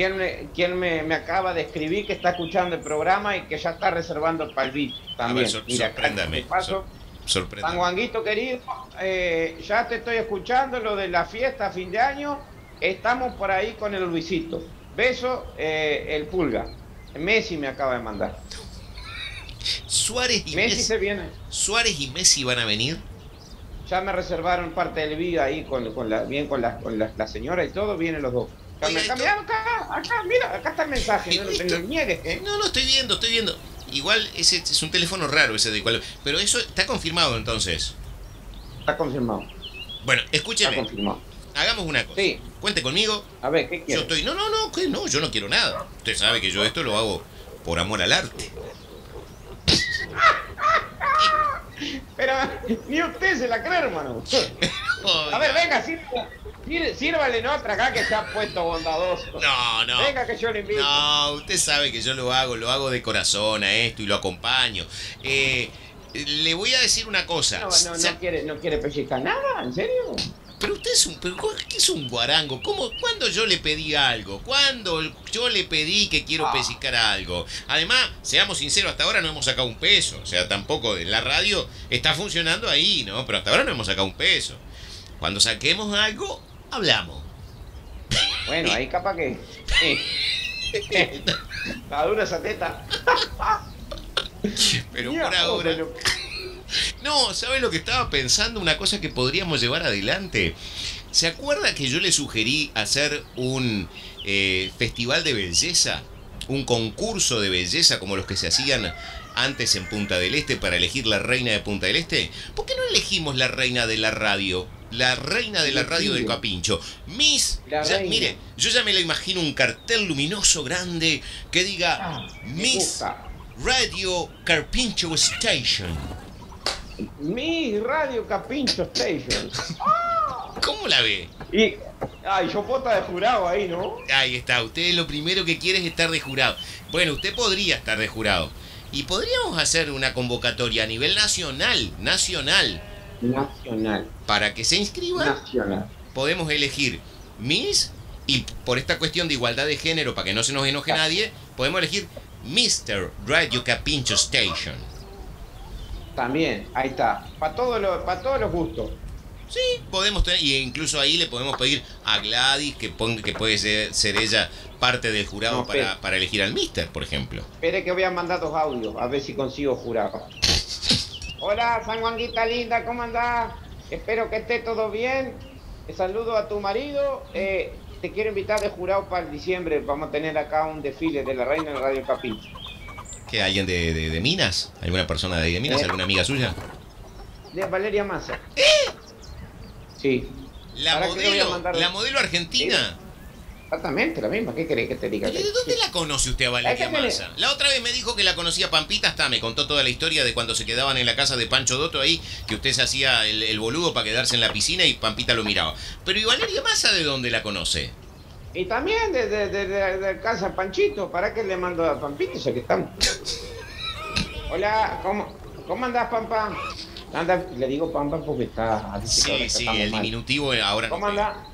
quién, me- quién me, me acaba de escribir que está escuchando el programa y que ya está reservando el palvito también. Mira, acá, sorpréndame, de paso, sor- San Sorprendente. Juanguito querido, eh, ya te estoy escuchando lo de la fiesta a fin de año. Estamos por ahí con el Luisito. Beso, eh, el Pulga. Messi me acaba de mandar. Suárez y Messi Messi, se viene. Suárez y Messi van a venir. Ya me reservaron parte del video ahí con, con la, bien con la, con la, la señora y todo, vienen los dos. Oiga, acá, mirá, acá, acá, mira, acá está el mensaje, no, lo niegues, ¿eh? No, no, estoy viendo, estoy viendo. Igual ese es un teléfono raro ese de cual. Pero eso está confirmado entonces. Está confirmado, Bueno, está escúcheme. confirmado. hagamos una cosa. Sí. Cuente conmigo. A ver, ¿qué Yo quieres? estoy. No, no, no, que no, yo no quiero nada. Usted sabe que yo esto lo hago por amor al arte. Pero ni usted se la cree, hermano. <laughs> A ver, venga, sírvale, sír- sírvale otra acá que se ha puesto bondadoso. No, no. Venga que yo le invito. No, usted sabe que yo lo hago, lo hago de corazón a esto y lo acompaño. Eh, le voy a decir una cosa. No, no, no quiere, no quiere pellizcar nada, ¿en serio? Pero usted es un, pero ¿qué es un guarango? ¿Cómo, ¿Cuándo yo le pedí algo? ¿Cuándo yo le pedí que quiero Ah. algo? Además, seamos sinceros, hasta ahora no hemos sacado un peso. O sea, tampoco en la radio está funcionando ahí, ¿no? Pero hasta ahora no hemos sacado un peso. Cuando saquemos algo, hablamos. Bueno, ahí capaz que. <laughs> Está dura esa teta. Pero por ahora. No, ¿sabe lo que estaba pensando? Una cosa que podríamos llevar adelante. ¿Se acuerda que yo le sugerí hacer un eh, festival de belleza? Un concurso de belleza como los que se hacían antes en Punta del Este para elegir la reina de Punta del Este. ¿Por qué no elegimos la reina de la radio? La reina de la radio del Capincho. Miss. Ya- mire, yo ya me la imagino un cartel luminoso grande que diga Ah, Miss. Radio Carpincho Station. Mi Radio Capincho Station. ¿Cómo la ve? Y. Ay, yo pota de jurado ahí, ¿no? Ahí está, usted lo primero que quiere es estar de jurado. Bueno, usted podría estar de jurado. Y podríamos hacer una convocatoria a nivel nacional, nacional, Nacional. para que se inscriban. Nacional. Podemos elegir Miss y por esta cuestión de igualdad de género, para que no se nos enoje nadie, podemos elegir Mr. Radio Capincho Station. También, ahí está. Para todos los, para todos los gustos. Sí, podemos tener, y incluso ahí le podemos pedir a Gladys que ponga que puede ser, ser ella parte del jurado No, para, para elegir al Mister, por ejemplo. Espere que voy a mandar dos audios, a ver si consigo jurado. <laughs> Hola, Sanguanguita linda, ¿cómo andás? Espero que esté todo bien. Eh, Saludo a tu marido. Eh, te quiero invitar de jurado para el diciembre. Vamos a tener acá un desfile de la reina del Radio Capincho. ¿Qué, alguien de, de- de Minas? ¿Alguna persona de Minas? ¿Eh? ¿Alguna amiga suya? De Valeria Massa. Sí, La ¿Para qué le voy a modelo, la modelo argentina. Exactamente la misma. ¿Qué querés que te diga? ¿Pero de dónde la conoce usted a Valeria Massa? La otra vez me dijo que la conocía Pampita, hasta me contó toda la historia de cuando se quedaban en la casa de Pancho Dotto ahí, que usted se hacía el, el boludo para quedarse en la piscina y Pampita lo miraba. Pero ¿y Valeria Massa de dónde la conoce? Y también de, de, de, de- casa Panchito. ¿Para qué le mando a Pampito? Ya que estamos. <laughs> Hola, ¿cómo, cómo andás, Pampa? Anda, le digo Pampa porque está... Sí, sí, el mal. diminutivo ahora no ¿Cómo anda?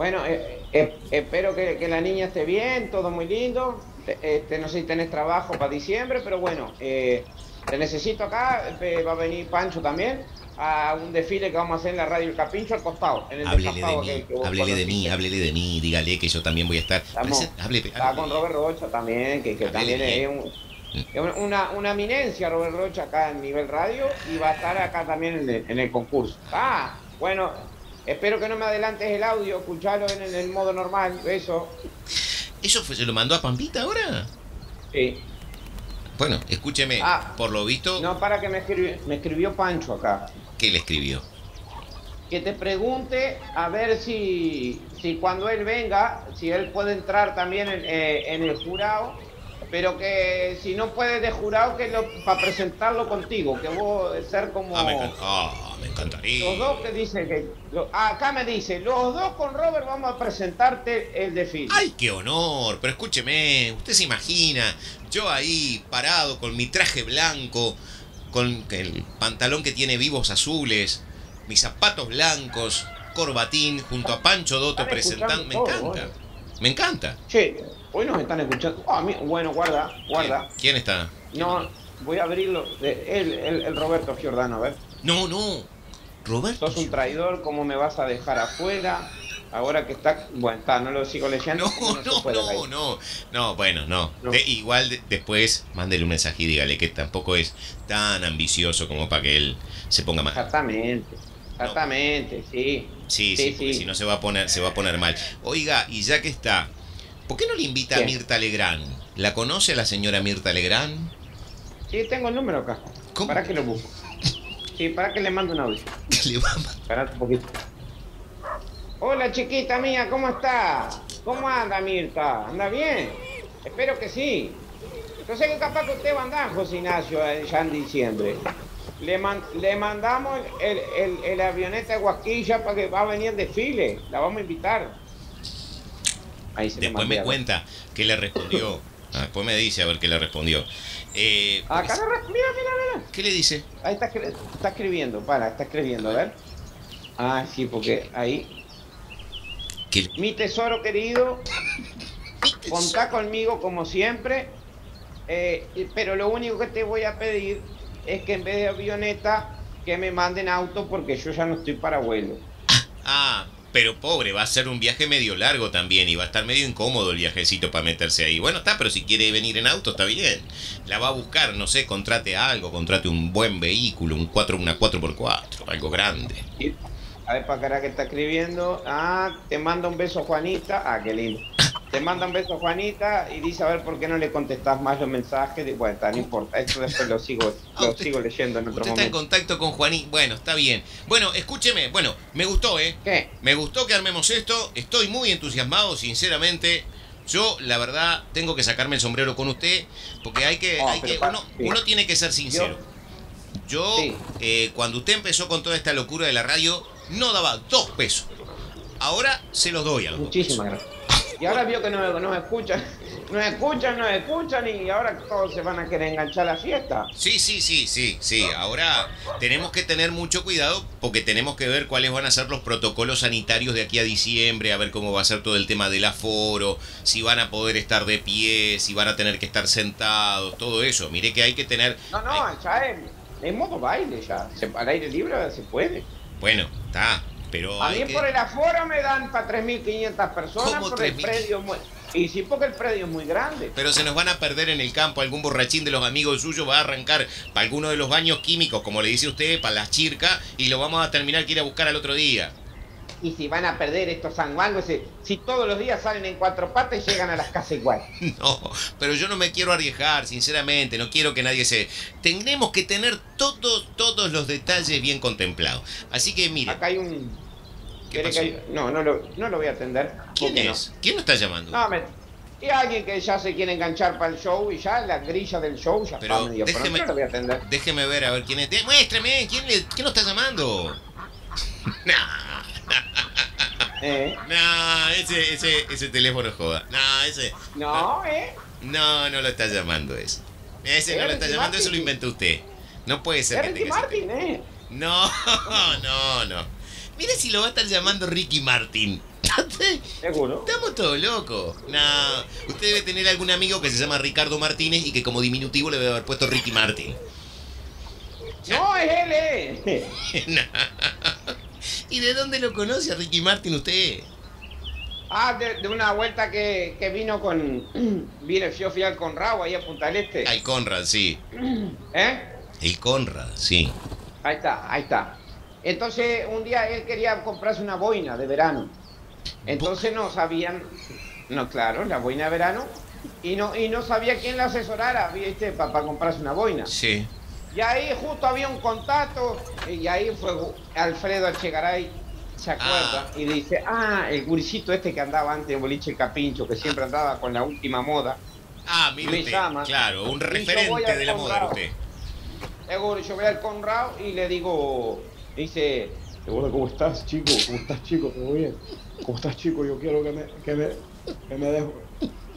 Bueno, eh, eh, espero que, que la niña esté bien, todo muy lindo. Te- Este, no sé si tenés trabajo para diciembre, pero bueno, eh, te necesito acá. eh, va a venir Pancho también a un desfile que vamos a hacer en la radio El Capincho al costado. En el Háblele de mí, que- háblele de mí, háblele de mí, dígale que yo también voy a estar. Estamos- Está con Robert Rocha también, que, también es, un- es una, una eminencia Robert Rocha acá en nivel radio y va a estar acá también en el, en el concurso. Ah, bueno, espero que no me adelantes el audio, escuchalo en, en el modo normal, eso. ¿Eso fue, se lo mandó a Pampita ahora? Sí. Bueno, escúcheme, Ah. por lo visto, No, para que me escribió, me escribió Pancho acá. ¿qué le escribió? Que te pregunte a ver si, si cuando él venga, si él puede entrar también en, eh, en el jurado, pero que si no puede de jurado, que para presentarlo contigo, que vos ser como... Ah, me, ah, me encantaría. Los dos que dicen que. lo- acá me dice, los dos con Robert vamos a presentarte el desfile. ¡Ay, qué honor! Pero escúcheme, usted se imagina, yo ahí parado con mi traje blanco, con el pantalón que tiene vivos azules, mis zapatos blancos, corbatín, junto a Pancho Dotto Están presentando. Me encanta, me encanta. Che, hoy nos están escuchando. Mi- bueno, guarda, guarda. ¿Quién, quién está? No, voy a abrirlo. El, el, el Roberto Giordano, a ver. No, no. Roberto. Sos un traidor, ¿cómo me vas a dejar afuera? Ahora que está. Bueno, está, no lo sigo leyendo. No, <laughs> no, no, no, no, bueno, no. No. De- igual de- después mándele un mensaje y dígale que tampoco es tan ambicioso como para que él se ponga mal. Exactamente, exactamente, sí. Sí, sí, Sí, porque sí. si no se va a poner, se va a poner mal. Oiga, y ya que está, ¿por qué no le invita a. Mirta Legrand? ¿La conoce a la señora Mirta Legrand? Sí, tengo el número acá. ¿Cómo? ¿Para que lo busco? Sí, para que le mando un audio. <laughs> Le va a ma- Espérate un poquito. Hola chiquita mía, ¿cómo está? ¿Cómo anda Mirta? ¿Anda bien? Espero que sí. Yo sé que capaz que usted va a andar, José Ignacio, eh, ya en diciembre. Le, le mandamos el, el, el, avioneta de Guasquilla para que va a venir el desfile. La vamos a invitar. Ahí se Después me cuenta qué le respondió. <laughs> Ah, después me dice a ver qué le respondió. Eh, Acá le respondió, mira, mira. ¿Qué le dice? Ahí está, está escribiendo, para, está escribiendo, a ver. Ah, sí, porque ahí. Mi tesoro querido, <laughs> contá conmigo como siempre. Eh, pero lo único que te voy a pedir es que en vez de avioneta, que me manden auto porque yo ya no estoy para vuelo. Ah, pero pobre, va a ser un viaje medio largo también y va a estar medio incómodo el viajecito para meterse ahí. Bueno, está, pero si quiere venir en auto, está bien. La va a buscar, no sé, contrate algo, contrate un buen vehículo, un 4, una 4x4, algo grande. A ver, para que está escribiendo. Ah, te manda un beso Juanita. Ah, qué lindo. Te manda un beso Juanita y dice a ver por qué no le contestás más los mensajes. Bueno, no importa, esto después lo sigo, ah, lo sigo leyendo en otro usted está en contacto con Juanita. Bueno, está bien. Bueno, escúcheme, bueno, me gustó, ¿eh? ¿Qué? Me gustó que armemos esto. Estoy muy entusiasmado, sinceramente. Yo, la verdad, tengo que sacarme el sombrero con usted, porque hay que, hay que uno, uno, tiene que ser sincero. Yo, eh, cuando usted empezó con toda esta locura de la radio, no daba dos pesos. Ahora se los doy a los Muchísimas gracias. Y ahora vio que no, no escuchan, no escuchan, no escuchan y ahora todos se van a querer enganchar a la fiesta. Sí, sí, sí, sí, sí. Ahora tenemos que tener mucho cuidado porque tenemos que ver cuáles van a ser los protocolos sanitarios de aquí a diciembre, a ver cómo va a ser todo el tema del aforo, si van a poder estar de pie, si van a tener que estar sentados, todo eso. Mire que hay que tener... No, no, ya es, modo baile ya. al aire libre se puede. Bueno, está. Pero a mí por el aforo me dan para 3.500 personas por el predio. Y sí, porque el predio es muy grande. Pero se nos van a perder en el campo. Algún borrachín de los amigos suyos va a arrancar para alguno de los baños químicos, como le dice usted, para las chircas, y lo vamos a terminar que ir a buscar al otro día y si van a perder estos sanguangos, si todos los días salen en cuatro patas y llegan a las casas igual. <laughs> No, pero yo no me quiero arriesgar, sinceramente, no quiero que nadie se... Tenemos que tener todos, todos los detalles bien contemplados. Así que mire... Acá hay un... No, no lo, no lo voy a atender. ¿Quién es? ¿Quién lo está llamando? No, me... Y alguien que ya se quiere enganchar para el show y ya la grilla del show ya pero está medio déjeme, lo voy a atender. Déjeme ver a ver quién es. Muéstrame, ¿quién, le, quién lo está llamando? <laughs> nah. <laughs> ¿Eh? No, ese, ese, ese teléfono joda. No, ese. No, ¿eh? No, no lo está llamando ese. Ese no lo está llamando, eso lo inventó usted. No puede ser que tenga Martin, ¿eh? No, <laughs> no, no. Mire si lo va a estar llamando Ricky Martin. <laughs> ¿Seguro? Estamos todos locos. No, usted debe tener algún amigo que se llama Ricardo Martínez y que como diminutivo le debe haber puesto Ricky Martin. No, es él, eh. no. ¿Y de dónde lo conoce a Ricky Martin usted? Ah, de, una vuelta que, vino con. <clears throat> Vine, yo fui al Conrad ahí a Punta del Este. Al Conrad, sí. <clears throat> ¿Eh? El Conrad, sí. Ahí está, ahí está. Entonces, un día él quería comprarse una boina de verano. Entonces no sabían. No, claro, la boina de verano. Y no, y no sabía quién la asesorara, ¿viste? Para comprarse una boina. Sí. Y ahí justo había un contacto y ahí fue Alfredo Echegaray, se acuerda, ah. y dice, ah, el gurisito este que andaba antes en Boliche Capincho, que siempre andaba con la última moda. Ah, mire me llama, claro, un referente de la moda usted. Seguro, yo voy al Conrado y le digo, dice, ¿cómo estás, chico? ¿Cómo estás, chico? ¿Todo bien? ¿Cómo estás, chico? Yo quiero que me, que me, que me des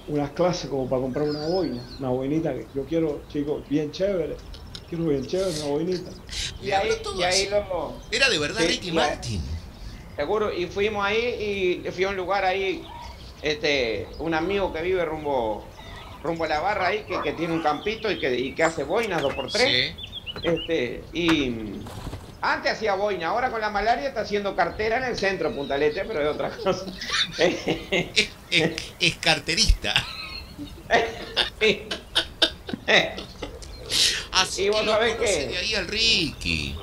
unas clases como para comprar una boina, una boinita que yo quiero, chico, bien chévere y ahí, y ahí lo... Era de verdad Ricky Martin. Seguro, y fuimos ahí y fui a un lugar ahí, este, un amigo que vive rumbo rumbo a la barra ahí, que, tiene un campito y que, que hace boinas dos por tres. Este, y antes hacía boina, ahora con la malaria está haciendo cartera en el centro Puntalete, pero de otra cosa. es, carterista. <laughs> Así y vos sabés que ahí al Ricky.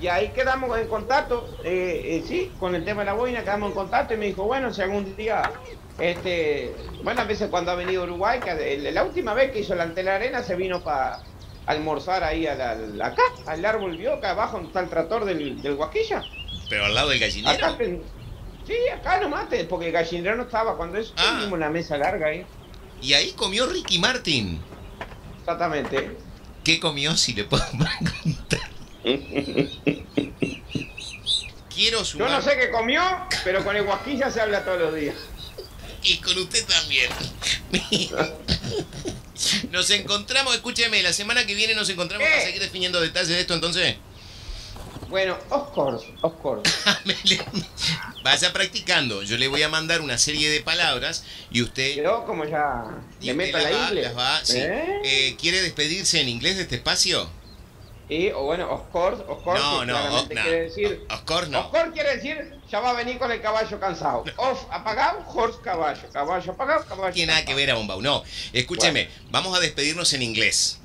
Y ahí quedamos en contacto, eh, eh, sí, con el tema de la boina quedamos en contacto y me dijo, bueno, si algún día, este, bueno, a veces cuando ha venido a Uruguay, que la última vez que hizo la ante la arena se vino para almorzar ahí a la, acá, al árbol vio acá abajo donde está el tractor del, del Guaquilla. Pero al lado del gallinero. Sí, acá nomás, porque el gallinero no estaba. Cuando eso Ah. tuvimos una mesa larga ahí. Y ahí comió Ricky Martin. Exactamente. ¿Qué comió si le puedo <laughs> preguntar? Quiero Yo sumar. no sé qué comió, pero con el guasquilla se habla todos los días. Y con usted también. <laughs> Nos encontramos, escúcheme, la semana que viene nos encontramos para seguir definiendo detalles de esto, entonces. Bueno, of course, of course. <laughs> Vaya practicando. Yo le voy a mandar una serie de palabras y usted, Quedó como ya. Le meto la va- sí. ¿Eh? Eh, ¿Quiere despedirse en inglés de este espacio? Y, o bueno, of course, of course. No, no, no. quiere decir. Of course no. Of course quiere decir, ya va a venir con el caballo cansado. Off apagado, horse caballo. Caballo apagado, caballo. tiene nada que ver a Bombau. No, escúcheme, vamos a despedirnos en inglés.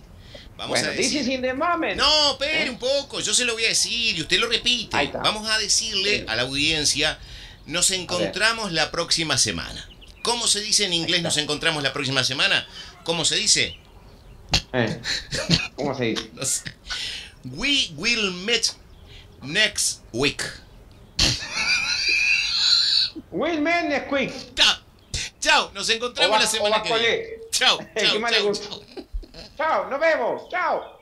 Vamos Bueno, a this decir. is in the moment. No, espere ¿Eh? un poco, yo se lo voy a decir y usted lo repite. Ahí está. Vamos a decirle Sí. a la audiencia, nos encontramos la próxima semana. ¿Cómo se dice en inglés nos encontramos la próxima semana? ¿Cómo se dice? Eh, ¿Cómo se dice? <laughs> No sé. We will meet next week. Will Man is quick. Chao, chao, nos encontramos la semana que viene. Chao, <laughs> chao, chao. Chao, nos vemos. Chao.